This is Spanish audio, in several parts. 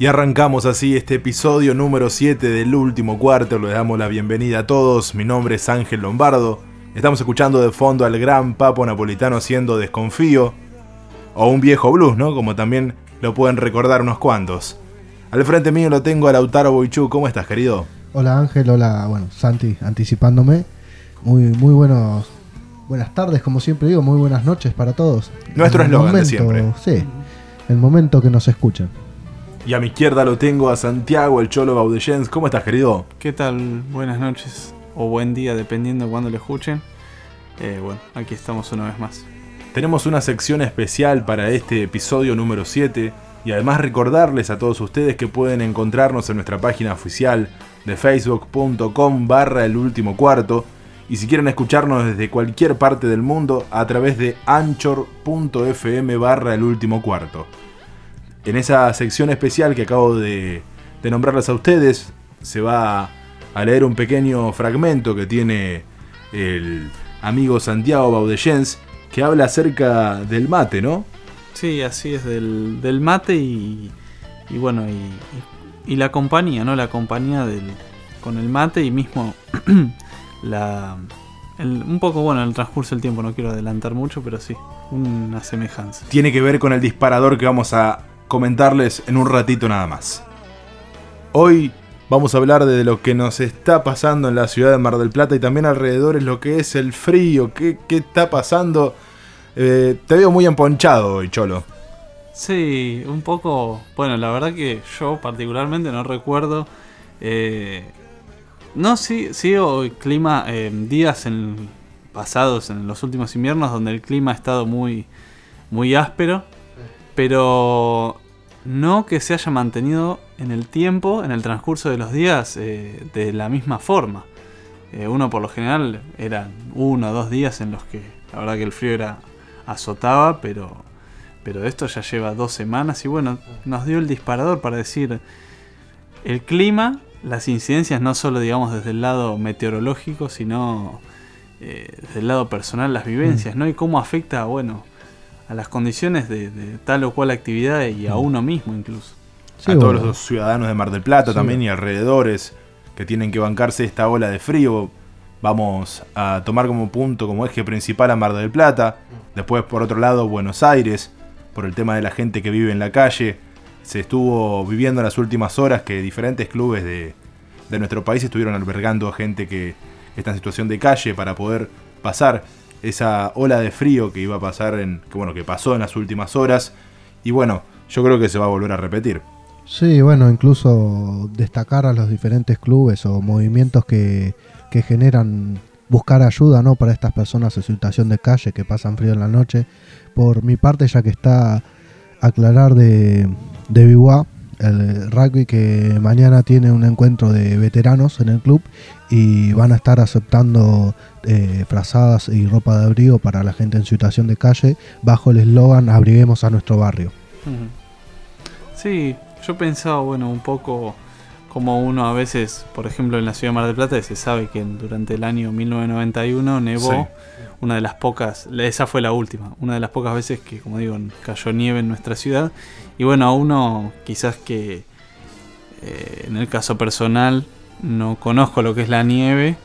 Y arrancamos así este episodio número 7 del último cuarto. Le damos la bienvenida a todos. Mi nombre es Ángel Lombardo. Estamos escuchando de fondo al gran Papo Napolitano haciendo Desconfío. O un viejo blues, ¿no? Como también lo pueden recordar unos cuantos. Al frente mío lo tengo a Lautaro Boichú. ¿Cómo estás, querido? Hola Ángel, hola, bueno, Santi, anticipándome. Muy, muy buenos, buenas tardes, como siempre digo, muy buenas noches para todos. Nuestro eslogan de siempre. Sí, el momento que nos escuchan. Y a mi izquierda lo tengo a Santiago, el Cholo Baudellens. ¿Cómo estás, querido? ¿Qué tal? Buenas noches o buen día, dependiendo de cuándo lo escuchen. Eh, bueno, aquí estamos una vez más. Tenemos una sección especial para este episodio número 7 y además recordarles a todos ustedes que pueden encontrarnos en nuestra página oficial de facebook.com barra el último cuarto y si quieren escucharnos desde cualquier parte del mundo a través de anchor.fm barra el último cuarto en esa sección especial que acabo de, nombrarles a ustedes, se va a leer un pequeño fragmento que tiene el amigo Santiago Baudellens, que habla acerca del mate, ¿no? Sí, así es, del, mate y, y bueno, y, la compañía, ¿no? La compañía del, con el mate y mismo la, un poco, bueno, el transcurso del tiempo, no quiero adelantar mucho, pero sí, una semejanza. Tiene que ver con el disparador que vamos a comentarles en un ratito nada más. Hoy vamos a hablar de lo que nos está pasando en la ciudad de Mar del Plata y también alrededor es lo que es el frío, qué, está pasando. Eh, te veo muy emponchado hoy, Cholo. Sí, un poco. Bueno, la verdad que yo particularmente no recuerdo. Eh, no, sí, sí, el clima, eh, días en, pasados en los últimos inviernos donde el clima ha estado muy, muy áspero pero no que se haya mantenido en el tiempo, en el transcurso de los días, eh, de la misma forma. Eh, uno por lo general eran uno o dos días en los que la verdad que el frío era azotaba, pero, pero esto ya lleva dos semanas y bueno, nos dio el disparador para decir el clima, las incidencias no solo digamos desde el lado meteorológico, sino eh, desde el lado personal, las vivencias, mm. ¿no? Y cómo afecta, bueno, a las condiciones de, tal o cual actividad y a mm. uno mismo incluso. a todos los ciudadanos de Mar del Plata también y alrededores que tienen que bancarse esta ola de frío. Vamos a tomar como punto, como eje principal a Mar del Plata. Después, por otro lado, Buenos Aires, por el tema de la gente que vive en la calle. Se estuvo viviendo en las últimas horas que diferentes clubes de, de nuestro país estuvieron albergando a gente que está en situación de calle para poder pasar esa ola de frío que iba a pasar en que bueno que pasó en las últimas horas. Y bueno yo creo que se va a volver a repetir. Sí bueno incluso destacar a los diferentes clubes o movimientos que, que generan buscar ayuda no para estas personas en situación de calle que pasan frío en la noche. Por mi parte ya que está aclarar de de el rugby que mañana tiene un encuentro de veteranos en el club y van a estar aceptando eh, frazadas y ropa de abrigo para la gente en situación de calle bajo el eslogan abriguemos a nuestro barrio. Sí, yo pensaba, bueno, un poco como uno a veces, por ejemplo en la ciudad de Mar del Plata, se sabe que durante el año 1991 nevó, una de las pocas, esa fue la última, una de las pocas veces que, como digo, cayó nieve en nuestra ciudad. Y bueno, a uno quizás que eh, en el caso personal no conozco lo que es la nieve.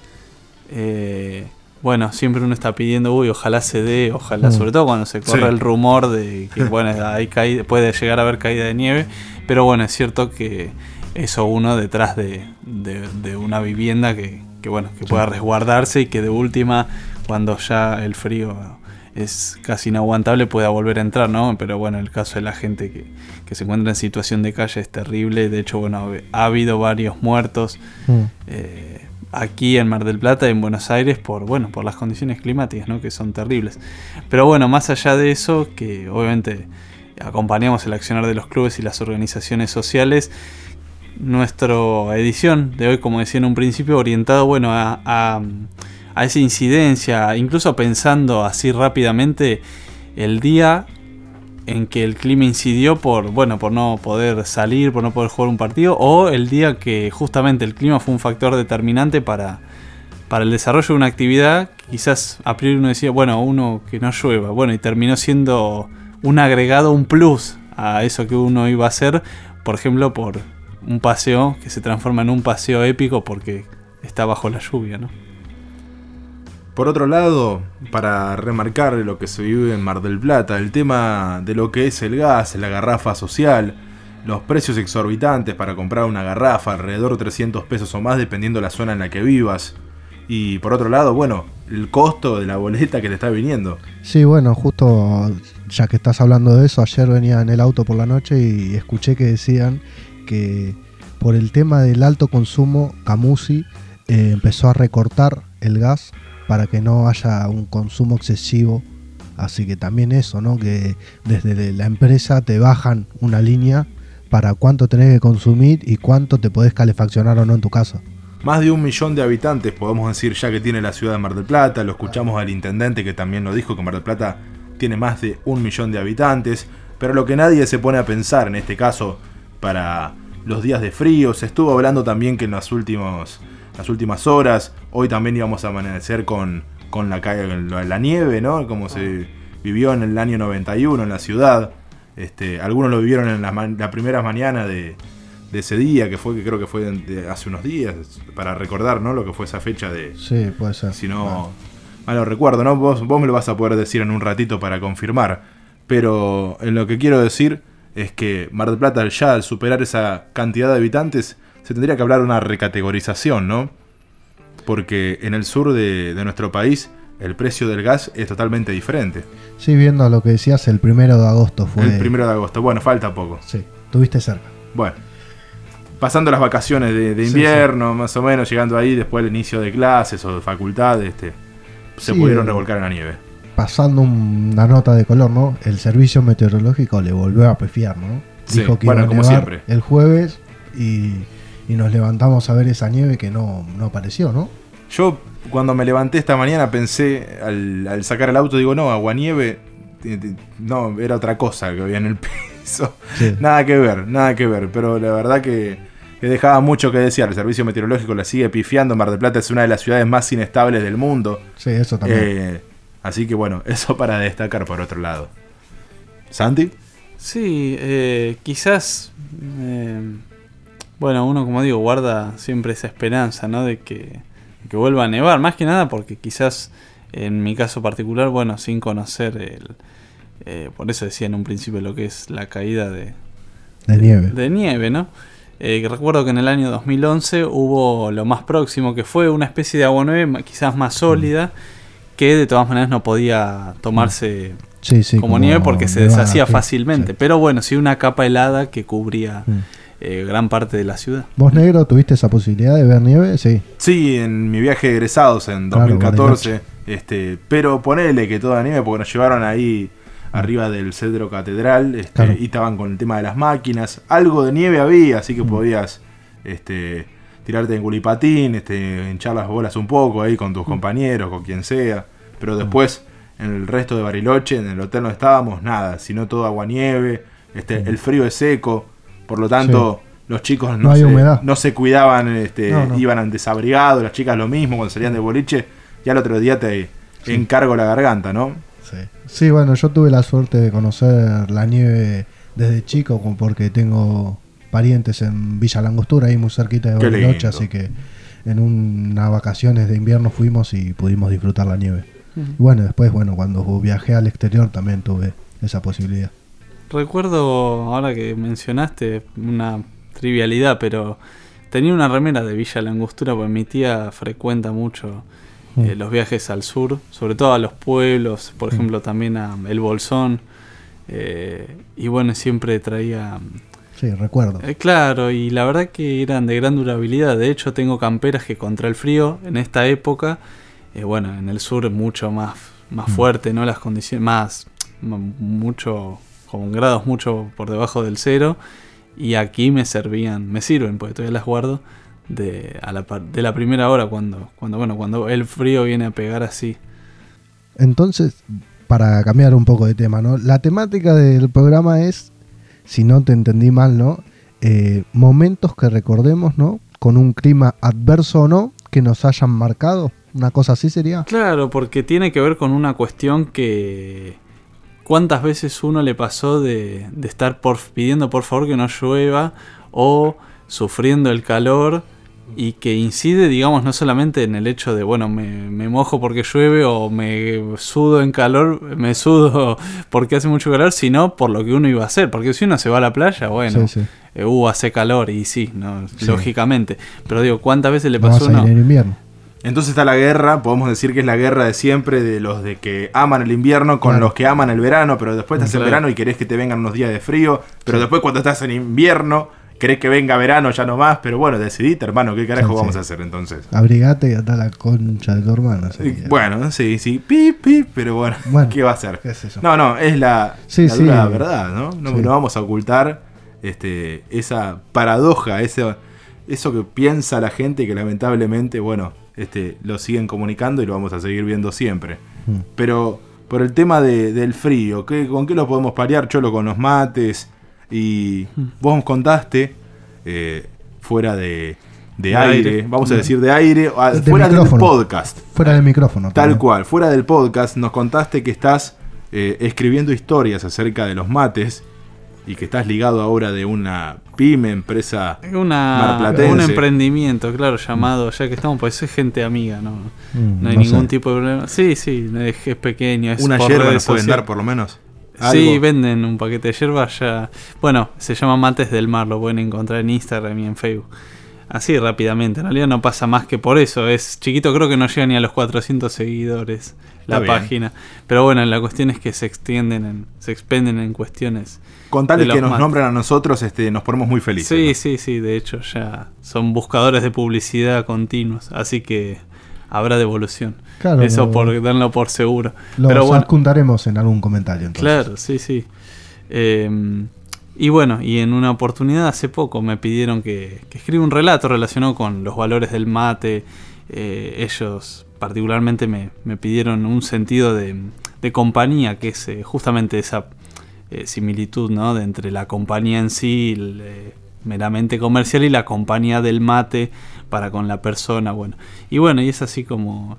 Eh, bueno, siempre uno está pidiendo, uy, ojalá se dé, ojalá, mm. sobre todo cuando se corre el rumor de que, bueno, hay puede llegar a haber caída de nieve. Pero bueno, es cierto que eso uno detrás de, una vivienda que, bueno, que pueda resguardarse y que de última, cuando ya el frío es casi inaguantable, pueda volver a entrar, ¿no? Pero bueno, el caso de la gente que, se encuentra en situación de calle es terrible. De hecho, bueno, ha habido varios muertos mm. eh, aquí en Mar del Plata y en Buenos Aires por, bueno, por las condiciones climáticas, ¿no? Que son terribles. Pero bueno, más allá de eso, que obviamente acompañamos el accionar de los clubes y las organizaciones sociales, nuestra edición de hoy, como decía en un principio, orientado bueno, a, a, esa incidencia, incluso pensando así rápidamente el día en que el clima incidió por, bueno, por no poder salir, por no poder jugar un partido, o el día que justamente el clima fue un factor determinante para, para el desarrollo de una actividad, quizás a priori uno decía, bueno, uno que no llueva, bueno, y terminó siendo un agregado, un plus a eso que uno iba a hacer, por ejemplo, por un paseo que se transforma en un paseo épico porque está bajo la lluvia, ¿no? Por otro lado, para remarcar lo que se vive en Mar del Plata, el tema de lo que es el gas, la garrafa social, los precios exorbitantes para comprar una garrafa, alrededor de 300 pesos o más dependiendo de la zona en la que vivas. Y por otro lado, bueno, el costo de la boleta que te está viniendo. Sí, bueno, justo ya que estás hablando de eso, ayer venía en el auto por la noche y escuché que decían que por el tema del alto consumo, Camusi eh, empezó a recortar el gas para que no haya un consumo excesivo. Así que también eso, ¿no? Que desde la empresa te bajan una línea para cuánto tenés que consumir y cuánto te podés calefaccionar o no en tu casa. Más de un millón de habitantes, podemos decir ya que tiene la ciudad de Mar del Plata. Lo escuchamos al intendente que también lo dijo que Mar del Plata tiene más de un millón de habitantes. Pero lo que nadie se pone a pensar en este caso para los días de frío, se estuvo hablando también que en las últimos las últimas horas. Hoy también íbamos a amanecer con, con la, la nieve, ¿no? Como se vivió en el año 91 en la ciudad. Este, algunos lo vivieron en las la primeras mañanas de, ese día, que fue que creo que fue hace unos días, para recordar, ¿no? Lo que fue esa fecha de... Sí, puede ser. Si no... Mal lo recuerdo, ¿no? Vos, vos me lo vas a poder decir en un ratito para confirmar. Pero en lo que quiero decir es que Mar del Plata ya al superar esa cantidad de habitantes se tendría que hablar de una recategorización, ¿no? Porque en el sur de, nuestro país el precio del gas es totalmente diferente. Sí, viendo lo que decías, el primero de agosto fue. El primero de agosto, bueno, falta poco. Sí, tuviste cerca. Bueno, pasando las vacaciones de, invierno, más o menos, llegando ahí después del inicio de clases o de facultades, este, se pudieron eh, revolcar en la nieve. Pasando una nota de color, ¿no? El servicio meteorológico le volvió a pefiar, ¿no? Dijo que bueno, como siempre. el jueves y y nos levantamos a ver esa nieve que no, apareció, ¿no? Yo cuando me levanté esta mañana pensé, al, sacar el auto, digo, no, aguanieve, no, era otra cosa que había en el piso. Nada que ver, nada que ver, pero la verdad que, dejaba mucho que decir. El servicio meteorológico la sigue pifiando. Mar del Plata es una de las ciudades más inestables del mundo. Sí, eso también. Eh, así que bueno, eso para destacar por otro lado. ¿Santi? Sí, eh, quizás... Eh, bueno, uno como digo, guarda siempre esa esperanza, ¿no? De que, vuelva a nevar, más que nada porque quizás en mi caso particular, bueno, sin conocer el... Eh, por eso decía en un principio lo que es la caída de, de nieve. De nieve, ¿no? Eh, recuerdo que en el año 2011 hubo lo más próximo, que fue una especie de agua nueve quizás más sólida, que de todas maneras no podía tomarse como, nieve porque se deshacía fácilmente. Pero bueno, sí una capa helada que cubría... Eh, gran parte de la ciudad. ¿Vos, negro, tuviste esa posibilidad de ver nieve? Sí. Sí, en mi viaje de egresados en 2014. este, pero ponele que toda nieve, porque nos llevaron ahí arriba del Cedro Catedral este, y estaban con el tema de las máquinas. Algo de nieve había, así que mm. podías este, tirarte en gulipatín, este, hinchar las bolas un poco ahí con tus mm. compañeros, con quien sea. Pero después, en el resto de Bariloche, en el hotel no estábamos, nada, sino todo agua nieve. Este, El frío es seco. Por lo tanto, los chicos no, se, no se cuidaban, este, iban desabrigados, las chicas lo mismo cuando salían de boliche. Ya el otro día te encargo la garganta, ¿no? Sí. sí, bueno, yo tuve la suerte de conocer la nieve desde chico porque tengo parientes en Villa Langostura, ahí muy cerquita de Bariloche, así que en unas vacaciones de invierno fuimos y pudimos disfrutar la nieve. Y bueno, después, bueno, cuando viajé al exterior también tuve esa posibilidad. Recuerdo, ahora que mencionaste, una trivialidad, pero tenía una remera de Villa La Angostura, porque mi tía frecuenta mucho eh, mm. los viajes al sur, sobre todo a los pueblos, por mm. ejemplo también a El Bolsón, eh, y bueno, siempre traía... Sí, recuerdo. Eh, claro, y la verdad que eran de gran durabilidad, de hecho tengo camperas que contra el frío, en esta época, bueno, en el sur mucho más, más mm. fuerte, ¿no? Las condiciones, más, mucho con grados mucho por debajo del cero. Y aquí me servían, me sirven, porque todavía las guardo de, a la, de la primera hora cuando, cuando, bueno, cuando el frío viene a pegar así. Entonces, para cambiar un poco de tema, ¿no? La temática del programa es, si no te entendí mal, ¿no? Eh, momentos que recordemos, ¿no? Con un clima adverso o no, que nos hayan marcado. Una cosa así sería. Claro, porque tiene que ver con una cuestión que... ¿Cuántas veces uno le pasó de, de estar por, pidiendo por favor que no llueva o sufriendo el calor y que incide, digamos, no solamente en el hecho de, bueno, me, me, mojo porque llueve o me sudo en calor, me sudo porque hace mucho calor, sino por lo que uno iba a hacer. Porque si uno se va a la playa, bueno, Sí, sí. eh, uh, hace calor y sí, ¿no? Sí. lógicamente. Pero digo, ¿cuántas veces le pasó a ir uno? en invierno. Entonces está la guerra, podemos decir que es la guerra de siempre de los de que aman el invierno con Claro. los que aman el verano, pero después estás en Claro. verano y querés que te vengan unos días de frío, pero después cuando estás en invierno querés que venga verano ya no más, pero bueno, decidite hermano, ¿qué carajo Sí, sí. vamos a hacer entonces? Abrigate y anda a la concha de tu sería. Bueno, sí, sí, pip, pip, pero bueno, Bueno, ¿qué va a hacer? No, no, es la, Sí, la dura verdad, ¿no? No, vamos a ocultar este, esa paradoja, ese, eso que piensa la gente y que lamentablemente, bueno, este, lo siguen comunicando y lo vamos a seguir viendo siempre. Mm. Pero por el tema de- del frío, ¿qué, ¿con qué lo podemos paliar? Cholo, con los mates. Y vos contaste, eh, fuera de, de De aire, aire. vamos a decir de aire, a- De fuera del podcast. Fuera del micrófono. Tal también. cual, fuera del podcast nos contaste que estás eh, escribiendo historias acerca de los mates y que estás ligado ahora de una pyme, empresa... Una, un emprendimiento, claro, llamado, ya que estamos, pues es gente amiga, ¿no? Mm, No hay no ningún sé. tipo de problema. Sí, sí, es, es pequeño. Es Una yerba nos pueden dar por lo menos. Sí, ¿Algo? venden un paquete de yerba ya. Bueno, se llama Mates del Mar, lo pueden encontrar en Instagram y en Facebook. Así rápidamente, en realidad no pasa más que por eso. Es chiquito, creo que no llega ni a los 400 seguidores la bien. página. Pero bueno, la cuestión es que se extienden, en, se expenden en cuestiones. Con tal de que nos mates. nombren a nosotros, este, nos ponemos muy felices. Sí, ¿no? sí, sí, de hecho ya son buscadores de publicidad continuos, así que habrá devolución. Claro, Eso lo- por darlo por seguro. Los Pero bueno, en algún comentario. Entonces. Claro, sí, sí. Eh, y bueno, y en una oportunidad hace poco me pidieron que, que escriba un relato relacionado con los valores del mate. Eh, ellos particularmente me, me pidieron un sentido de, de compañía, que es eh, justamente esa similitud ¿no? de entre la compañía en sí, el, meramente comercial, y la compañía del mate para con la persona. Bueno, y bueno, y es así como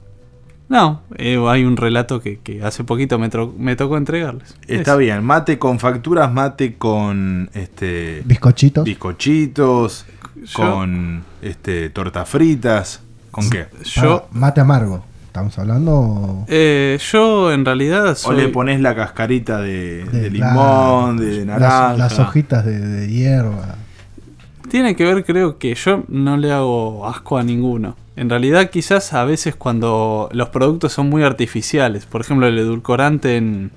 no, eh, hay un relato que, que hace poquito me, me tocó entregarles. Está Eso. bien, mate con facturas, mate con este Bizcochitos. bizcochitos, Yo- con este tortas fritas, ¿con qué? Yo, Ah, mate amargo. Estamos hablando. eh, yo en realidad O soy... le pones la cascarita de, de limón, de las- naranja. Las, hojitas de, de hierba. Tiene que ver, creo que yo no le hago asco a ninguno. En realidad, quizás a veces cuando los productos son muy artificiales, por ejemplo, el edulcorante en,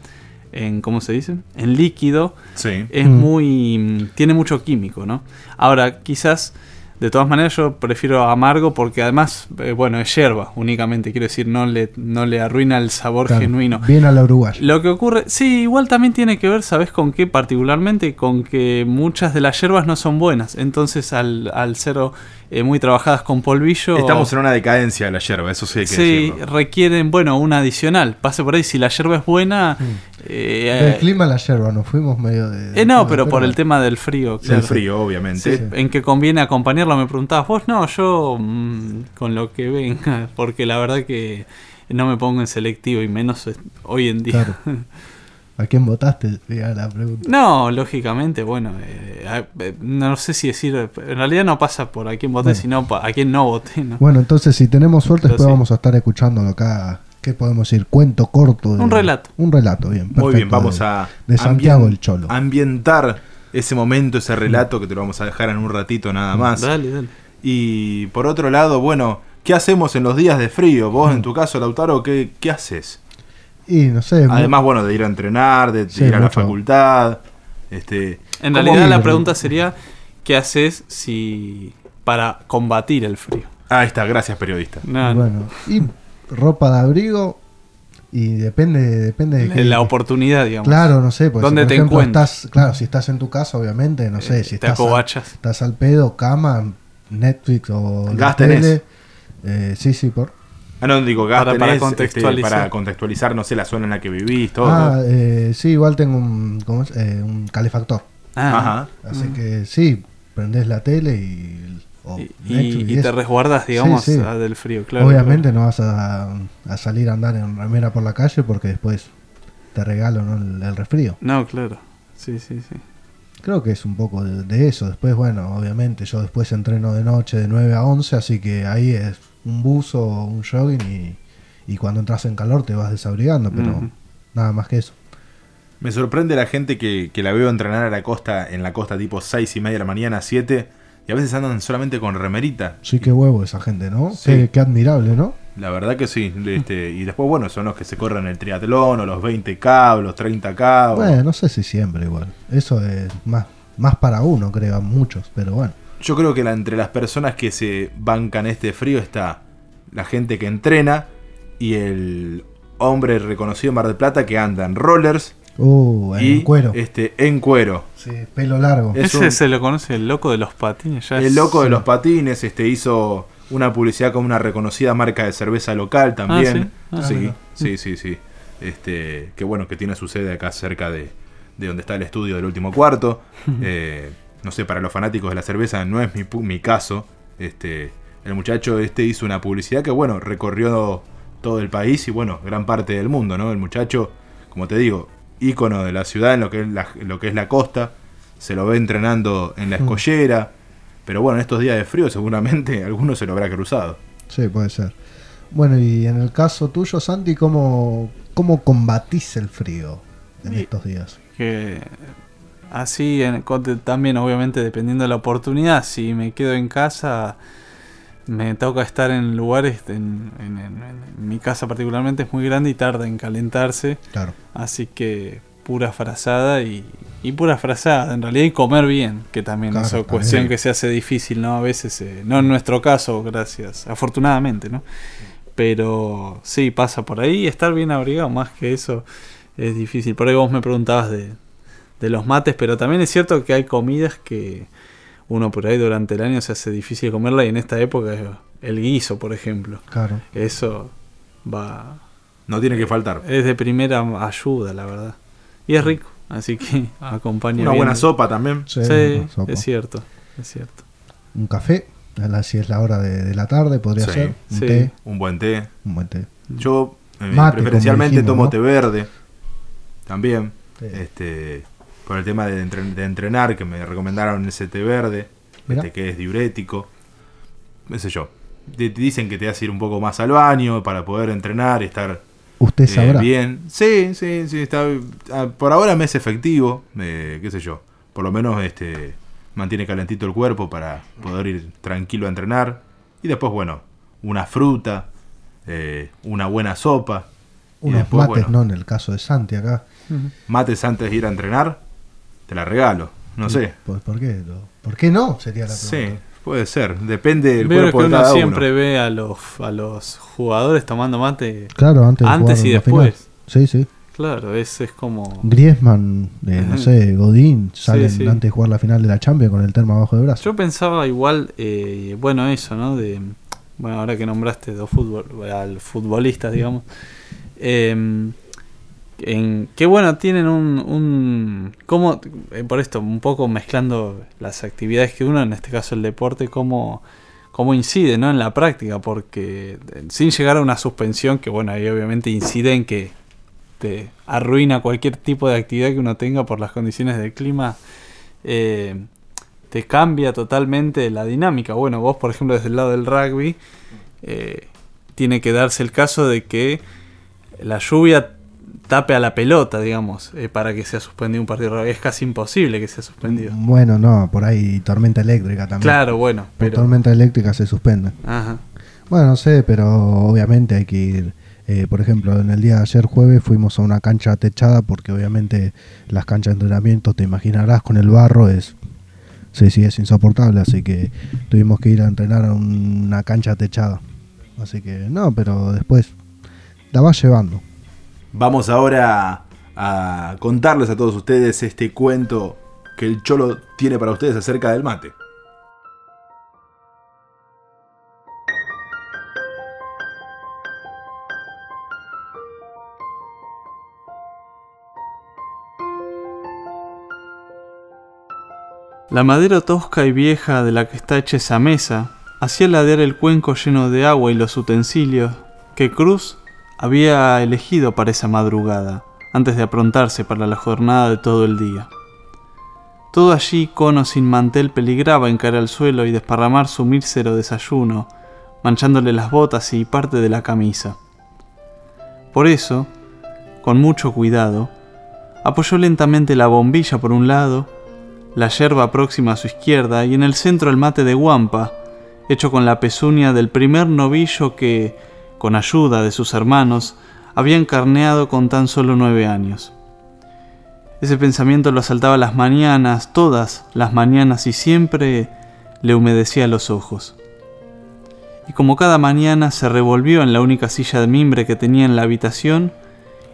en ¿cómo se dice? En líquido, Sí. es Mm. muy tiene mucho químico, ¿no? Ahora, quizás de todas maneras yo prefiero amargo porque además eh, bueno, es hierba únicamente, quiero decir, no le no le arruina el sabor Claro, genuino. Bien a la uruguaya. Lo que ocurre, sí, igual también tiene que ver, ¿sabes con qué? Particularmente con que muchas de las hierbas no son buenas. Entonces, al, al ser eh, muy trabajadas con polvillo. Estamos en una decadencia de la yerba, eso sí hay que Sí, decirlo. requieren, bueno, un adicional. Pase por ahí, si la yerba es buena. eh, Del clima a la yerba, nos fuimos medio de. eh, no, de- pero por el tema del frío. Del claro. frío, obviamente. Sí, En que conviene acompañarlo, me preguntabas vos. No, yo mm, con lo que venga, porque la verdad que no me pongo en selectivo y menos eh, hoy en día. Claro. ¿A quién votaste? Sería la pregunta. No, lógicamente, bueno, eh, eh, no sé si decir, en realidad no pasa por a quién voté, Bueno. sino a quién no voté, ¿no? Bueno, entonces si tenemos suerte, después sí. vamos a estar escuchándolo acá. ¿Qué podemos decir? Cuento corto. de- Un relato. Un relato, bien. Muy bien, vamos de- a De Santiago el Cholo. ambientar ese momento, ese relato que te lo vamos a dejar en un ratito nada más. Dale, dale. Y por otro lado, bueno, ¿qué hacemos en los días de frío? Vos, en tu caso, Lautaro, ¿qué, qué haces? Y no sé. mu- Además, bueno, de ir a entrenar, de, de Sí, ir a la mucho. facultad. Este, En ¿cómo- realidad la pregunta sería, ¿qué haces si para combatir el frío? Ah, ahí está, gracias, periodista. No, no. Bueno, y ropa de abrigo. Y depende, depende de La- qué- la oportunidad, digamos. Claro, no sé. Porque ¿Dónde si, por te ejemplo, encuentras? estás, claro, si estás en tu casa, obviamente, no sé, Eh, si te estás, a- acobachas. estás al pedo, cama, Netflix o la Gas tenés. tele. eh, sí, sí, por. Ah, no, digo, gas Para- este, contextualizar. para contextualizar, no sé, la zona en la que vivís, todo. Ah, eh, sí, igual tengo un, ¿cómo es? Eh, un calefactor. Ah, Ajá. Así que sí, prendés la tele y, Y, te resguardas, digamos, Sí, sí. a- del frío, claro. Obviamente no vas a, a salir a andar en remera por la calle porque después te regalo ¿no? el, el resfrío. No, claro. Sí, sí, sí. Creo que es un poco de, de eso. Después, bueno, obviamente yo después entreno de noche de 9 a 11, así que ahí es un buzo o un jogging y, y cuando entras en calor te vas desabrigando, pero nada más que eso. Me sorprende la gente que, que la veo entrenar a la costa, en la costa tipo 6 y media de la mañana, 7, y a veces andan solamente con remerita. Sí, qué huevo esa gente, ¿no? Sí. Qué, qué admirable, ¿no? La verdad que sí. Este, y después, bueno, son los que se corren el triatlón, o los 20K, o los 30K. o- Bueno, no sé si siempre igual. Eso es más, más para uno, creo, a muchos, pero bueno. Yo creo que la- entre las personas que se bancan este frío está la gente que entrena y el hombre reconocido en Mar del Plata que anda en rollers Uh, en y cuero. Este, en cuero. Sí, pelo largo. Es Ese un- se lo conoce el loco de los patines. Ya El es- loco de los patines este, hizo una publicidad con una reconocida marca de cerveza local también. Ah, ¿sí? Ah, sí, sí, sí. Este, que bueno, que tiene su sede acá cerca de, de donde está el estudio del último cuarto. Eh, no sé, para los fanáticos de la cerveza no es mi, mi caso. Este, el muchacho este hizo una publicidad que bueno, recorrió todo el país y bueno, gran parte del mundo, ¿no? El muchacho, como te digo, ícono de la ciudad en lo que es la, lo que es la costa, se lo ve entrenando en la Mm. escollera, pero bueno, en estos días de frío seguramente alguno se lo habrá cruzado. Sí, puede ser. Bueno, y en el caso tuyo, Santi, ¿cómo, cómo combatís el frío en Y- estos días? que así en, también obviamente dependiendo de la oportunidad si me quedo en casa me toca estar en lugares en, en- en- en mi casa particularmente es muy grande y tarda en calentarse. Claro. así que pura frazada y, y pura frazada en realidad y comer bien que también Claro, es una cuestión que se hace difícil no a veces eh, no en nuestro caso gracias afortunadamente no pero sí pasa por ahí estar bien abrigado más que eso es difícil. Por ahí vos me preguntabas de, de los mates pero también es cierto que hay comidas que uno por ahí durante el año se hace difícil comerla y en esta época es el guiso por ejemplo Claro. eso va No tiene que faltar. es de primera ayuda la verdad y es rico así que acompaña Una bien. buena sopa también. Sí, sí sopa. es cierto es cierto Un café, a la- si es la hora de, de la tarde, podría Sí, ser. Un sí. té, Un buen té. un buen té. Yo eh, Mate, preferencialmente dijimos, tomo ¿no? té verde. También. Sí. Este, por el tema de, entre- de entrenar, que me recomendaron ese té verde, Mirá. este, que es diurético. No sé yo. Te, te dicen que te hace ir un poco más al baño para poder entrenar y estar Usted eh, sabrá. bien. Sí, sí, sí. Está, ah, por ahora me es efectivo. eh, qué sé yo. Por lo menos este mantiene calentito el cuerpo para poder ir tranquilo a entrenar. Y después, bueno, una fruta, eh, una buena sopa. Unos después, mates, bueno, no en el caso de Santi acá. mates antes de ir a entrenar, te la regalo. No sé. ¿Por, por qué? ¿Por qué no? Sería la Sí, pregunta. puede ser. Depende del Veo cuerpo que de uno siempre uno. ve a los a los jugadores tomando mate Claro, antes, de y después. final. Sí, sí. claro es, es como Griezmann, eh, no sé, Godín, salen sí. antes de jugar la final de la Champions con el termo abajo del brazo. Yo pensaba igual, eh, bueno, eso, ¿no? De, bueno, ahora que nombraste dos fútbol, al futbolistas, digamos, eh, en que bueno, tienen un, un cómo, eh, por esto, un poco mezclando las actividades que uno, en este caso el deporte, cómo, cómo incide, ¿no? En la práctica, porque eh, sin llegar a una suspensión, que bueno, ahí obviamente incide en que te arruina cualquier tipo de actividad que uno tenga por las condiciones del clima. eh, te cambia totalmente la dinámica. Bueno, vos, por ejemplo, desde el lado del rugby, tiene que darse el caso de que la lluvia tape a la pelota, digamos, eh, para que sea suspendido un partido. Es casi imposible que sea suspendido. Bueno, no, por ahí tormenta eléctrica también. Claro, bueno, Por pero... tormenta eléctrica se suspende. Ajá. Bueno, no sé, pero obviamente hay que ir. eh, por ejemplo, en el día de ayer jueves fuimos a una cancha techada porque obviamente las canchas de entrenamiento, te imaginarás, con el barro es... Sí, sí, es insoportable, así que tuvimos que ir a entrenar a una cancha techada. Así que no, pero después la vas llevando. Vamos ahora a contarles a todos ustedes este cuento que el Cholo tiene para ustedes acerca del mate. La madera tosca y vieja de la que está hecha esa mesa hacía ladear el cuenco lleno de agua y los utensilios que Cruz había elegido para esa madrugada, antes de aprontarse para la jornada de todo el día. Todo allí, cono sin mantel, peligraba en caer al suelo y desparramar su mísero desayuno, manchándole las botas y parte de la camisa. Por eso, con mucho cuidado, apoyó lentamente la bombilla por un lado la yerba próxima a su izquierda y en el centro el mate de guampa, hecho con la pezuña del primer novillo que, con ayuda de sus hermanos, habían carneado con tan solo nueve años. Ese pensamiento lo asaltaba las mañanas, todas las mañanas, y siempre le humedecía los ojos. Y como cada mañana se revolvió en la única silla de mimbre que tenía en la habitación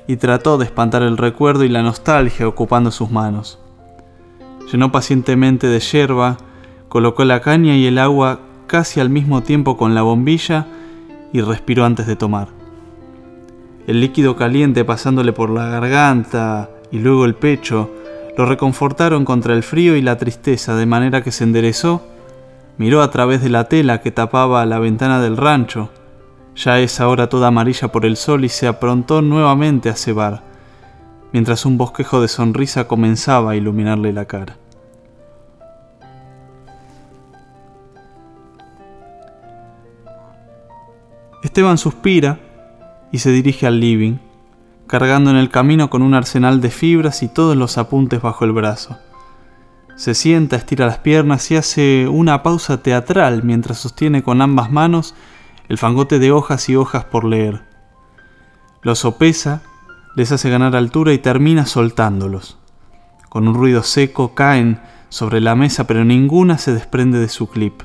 y trató de espantar el recuerdo y la nostalgia ocupando sus manos llenó pacientemente de yerba, colocó la caña y el agua casi al mismo tiempo con la bombilla y respiró antes de tomar. El líquido caliente pasándole por la garganta y luego el pecho lo reconfortaron contra el frío y la tristeza de manera que se enderezó, miró a través de la tela que tapaba la ventana del rancho, ya es ahora toda amarilla por el sol y se aprontó nuevamente a cebar mientras un bosquejo de sonrisa comenzaba a iluminarle la cara. Esteban suspira y se dirige al living, cargando en el camino con un arsenal de fibras y todos los apuntes bajo el brazo. Se sienta, estira las piernas y hace una pausa teatral mientras sostiene con ambas manos el fangote de hojas y hojas por leer. Lo sopesa les hace ganar altura y termina soltándolos. Con un ruido seco caen sobre la mesa, pero ninguna se desprende de su clip.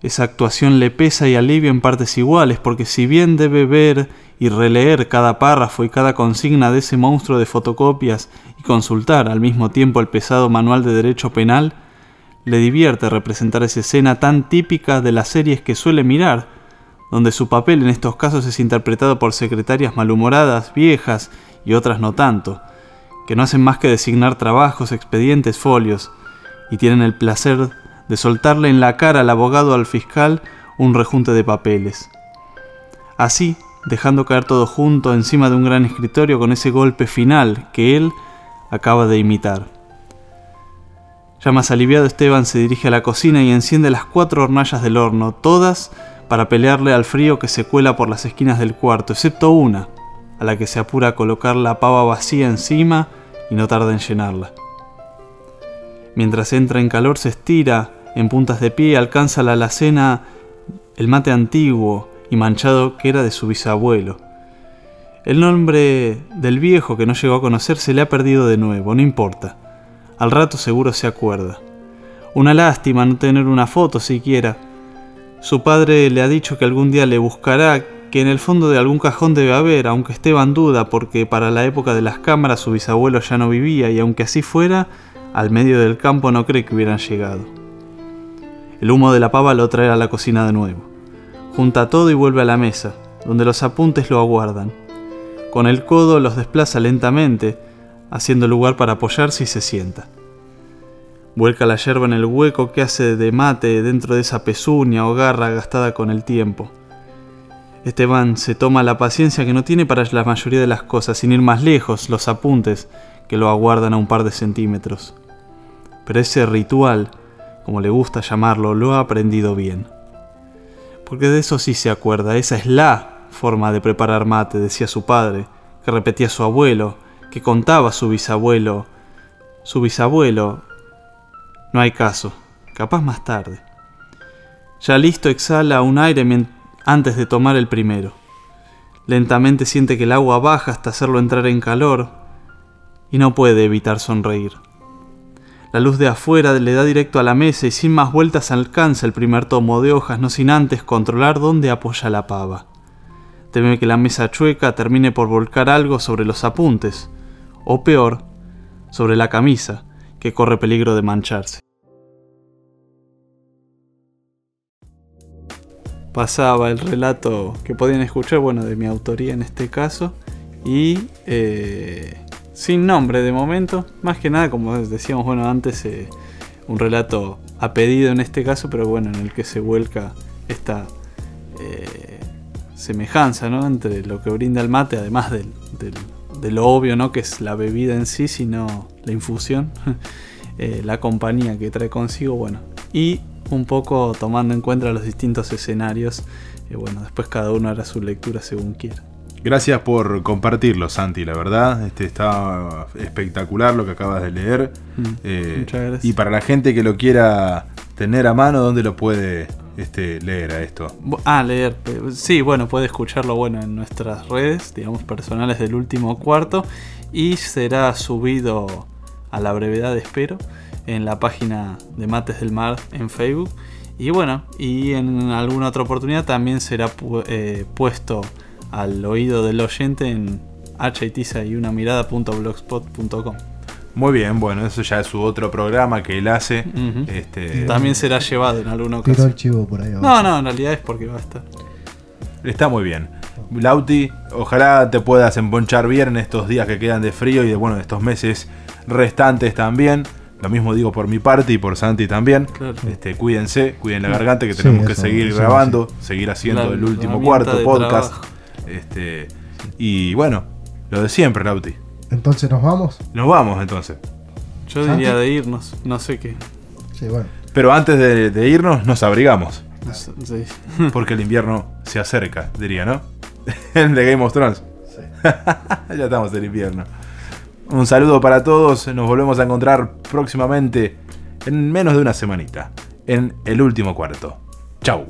Esa actuación le pesa y alivia en partes iguales, porque si bien debe ver y releer cada párrafo y cada consigna de ese monstruo de fotocopias y consultar al mismo tiempo el pesado manual de derecho penal, le divierte representar esa escena tan típica de las series que suele mirar, donde su papel en estos casos es interpretado por secretarias malhumoradas, viejas y otras no tanto, que no hacen más que designar trabajos, expedientes, folios, y tienen el placer de soltarle en la cara al abogado al fiscal un rejunte de papeles. Así, dejando caer todo junto encima de un gran escritorio con ese golpe final que él acaba de imitar. Ya más aliviado Esteban se dirige a la cocina y enciende las cuatro hornallas del horno, todas para pelearle al frío que se cuela por las esquinas del cuarto, excepto una, a la que se apura a colocar la pava vacía encima y no tarda en llenarla. Mientras entra en calor se estira, en puntas de pie alcanza la alacena el mate antiguo y manchado que era de su bisabuelo. El nombre del viejo que no llegó a conocer se le ha perdido de nuevo, no importa. Al rato seguro se acuerda. Una lástima no tener una foto siquiera, su padre le ha dicho que algún día le buscará, que en el fondo de algún cajón debe haber, aunque Esteban duda porque para la época de las cámaras su bisabuelo ya no vivía y aunque así fuera, al medio del campo no cree que hubieran llegado. El humo de la pava lo trae a la cocina de nuevo. Junta todo y vuelve a la mesa, donde los apuntes lo aguardan. Con el codo los desplaza lentamente, haciendo lugar para apoyarse y se sienta. Vuelca la yerba en el hueco que hace de mate dentro de esa pezuña o garra gastada con el tiempo. Esteban se toma la paciencia que no tiene para la mayoría de las cosas, sin ir más lejos, los apuntes que lo aguardan a un par de centímetros. Pero ese ritual, como le gusta llamarlo, lo ha aprendido bien. Porque de eso sí se acuerda, esa es la forma de preparar mate, decía su padre, que repetía su abuelo, que contaba su bisabuelo. Su bisabuelo, no hay caso, capaz más tarde. Ya listo exhala un aire antes de tomar el primero. Lentamente siente que el agua baja hasta hacerlo entrar en calor y no puede evitar sonreír. La luz de afuera le da directo a la mesa y sin más vueltas alcanza el primer tomo de hojas, no sin antes controlar dónde apoya la pava. Teme que la mesa chueca termine por volcar algo sobre los apuntes, o peor, sobre la camisa, que corre peligro de mancharse. Pasaba el relato que podían escuchar, bueno, de mi autoría en este caso, y eh, sin nombre de momento, más que nada, como decíamos bueno antes, eh, un relato a pedido en este caso, pero bueno, en el que se vuelca esta eh, semejanza ¿no? entre lo que brinda el mate, además del, del, de lo obvio, ¿no? que es la bebida en sí, sino la infusión, eh, la compañía que trae consigo, bueno, y un poco tomando en cuenta los distintos escenarios, bueno, después cada uno hará su lectura según quiera. Gracias por compartirlo, Santi, la verdad. Este está espectacular lo que acabas de leer. Mm, Eh, muchas gracias. y para la gente que lo quiera tener a mano, ¿dónde lo puede este, leer a esto? Ah, leer. Sí, bueno, puede escucharlo bueno en nuestras redes, digamos, personales del último cuarto. Y será subido a la brevedad, espero, en la página de Mates del Mar en Facebook. Y bueno, y en alguna otra oportunidad también será pu- eh, puesto al oído del oyente en hitiza y una mirada.blogspot.com. Muy bien, bueno, eso ya es su otro programa que él hace. Ujú. Este, También será llevado en alguna Tiró ocasión. el chivo por ahí. No, abajo. no, en realidad es porque va a estar. Está muy bien. Lauti, ojalá te puedas emponchar bien en estos días que quedan de frío y de bueno, de estos meses restantes también. Lo mismo digo por mi parte y por Santi también. Claro. Este, cuídense, cuiden la garganta que Sí, tenemos que seguir grabando, seguir haciendo La el último cuarto podcast. trabajo. Este, y bueno, lo de siempre, Lauti. Entonces nos vamos. Nos vamos entonces. Yo ¿Santi? diría de irnos, no sé qué. Sí, bueno. Pero antes de, de irnos, nos abrigamos. sí. Porque el invierno se acerca, diría, ¿no? El de Game of Thrones. ya estamos en invierno. Un saludo para todos. Nos volvemos a encontrar próximamente en menos de una semanita. En el último cuarto. Chau.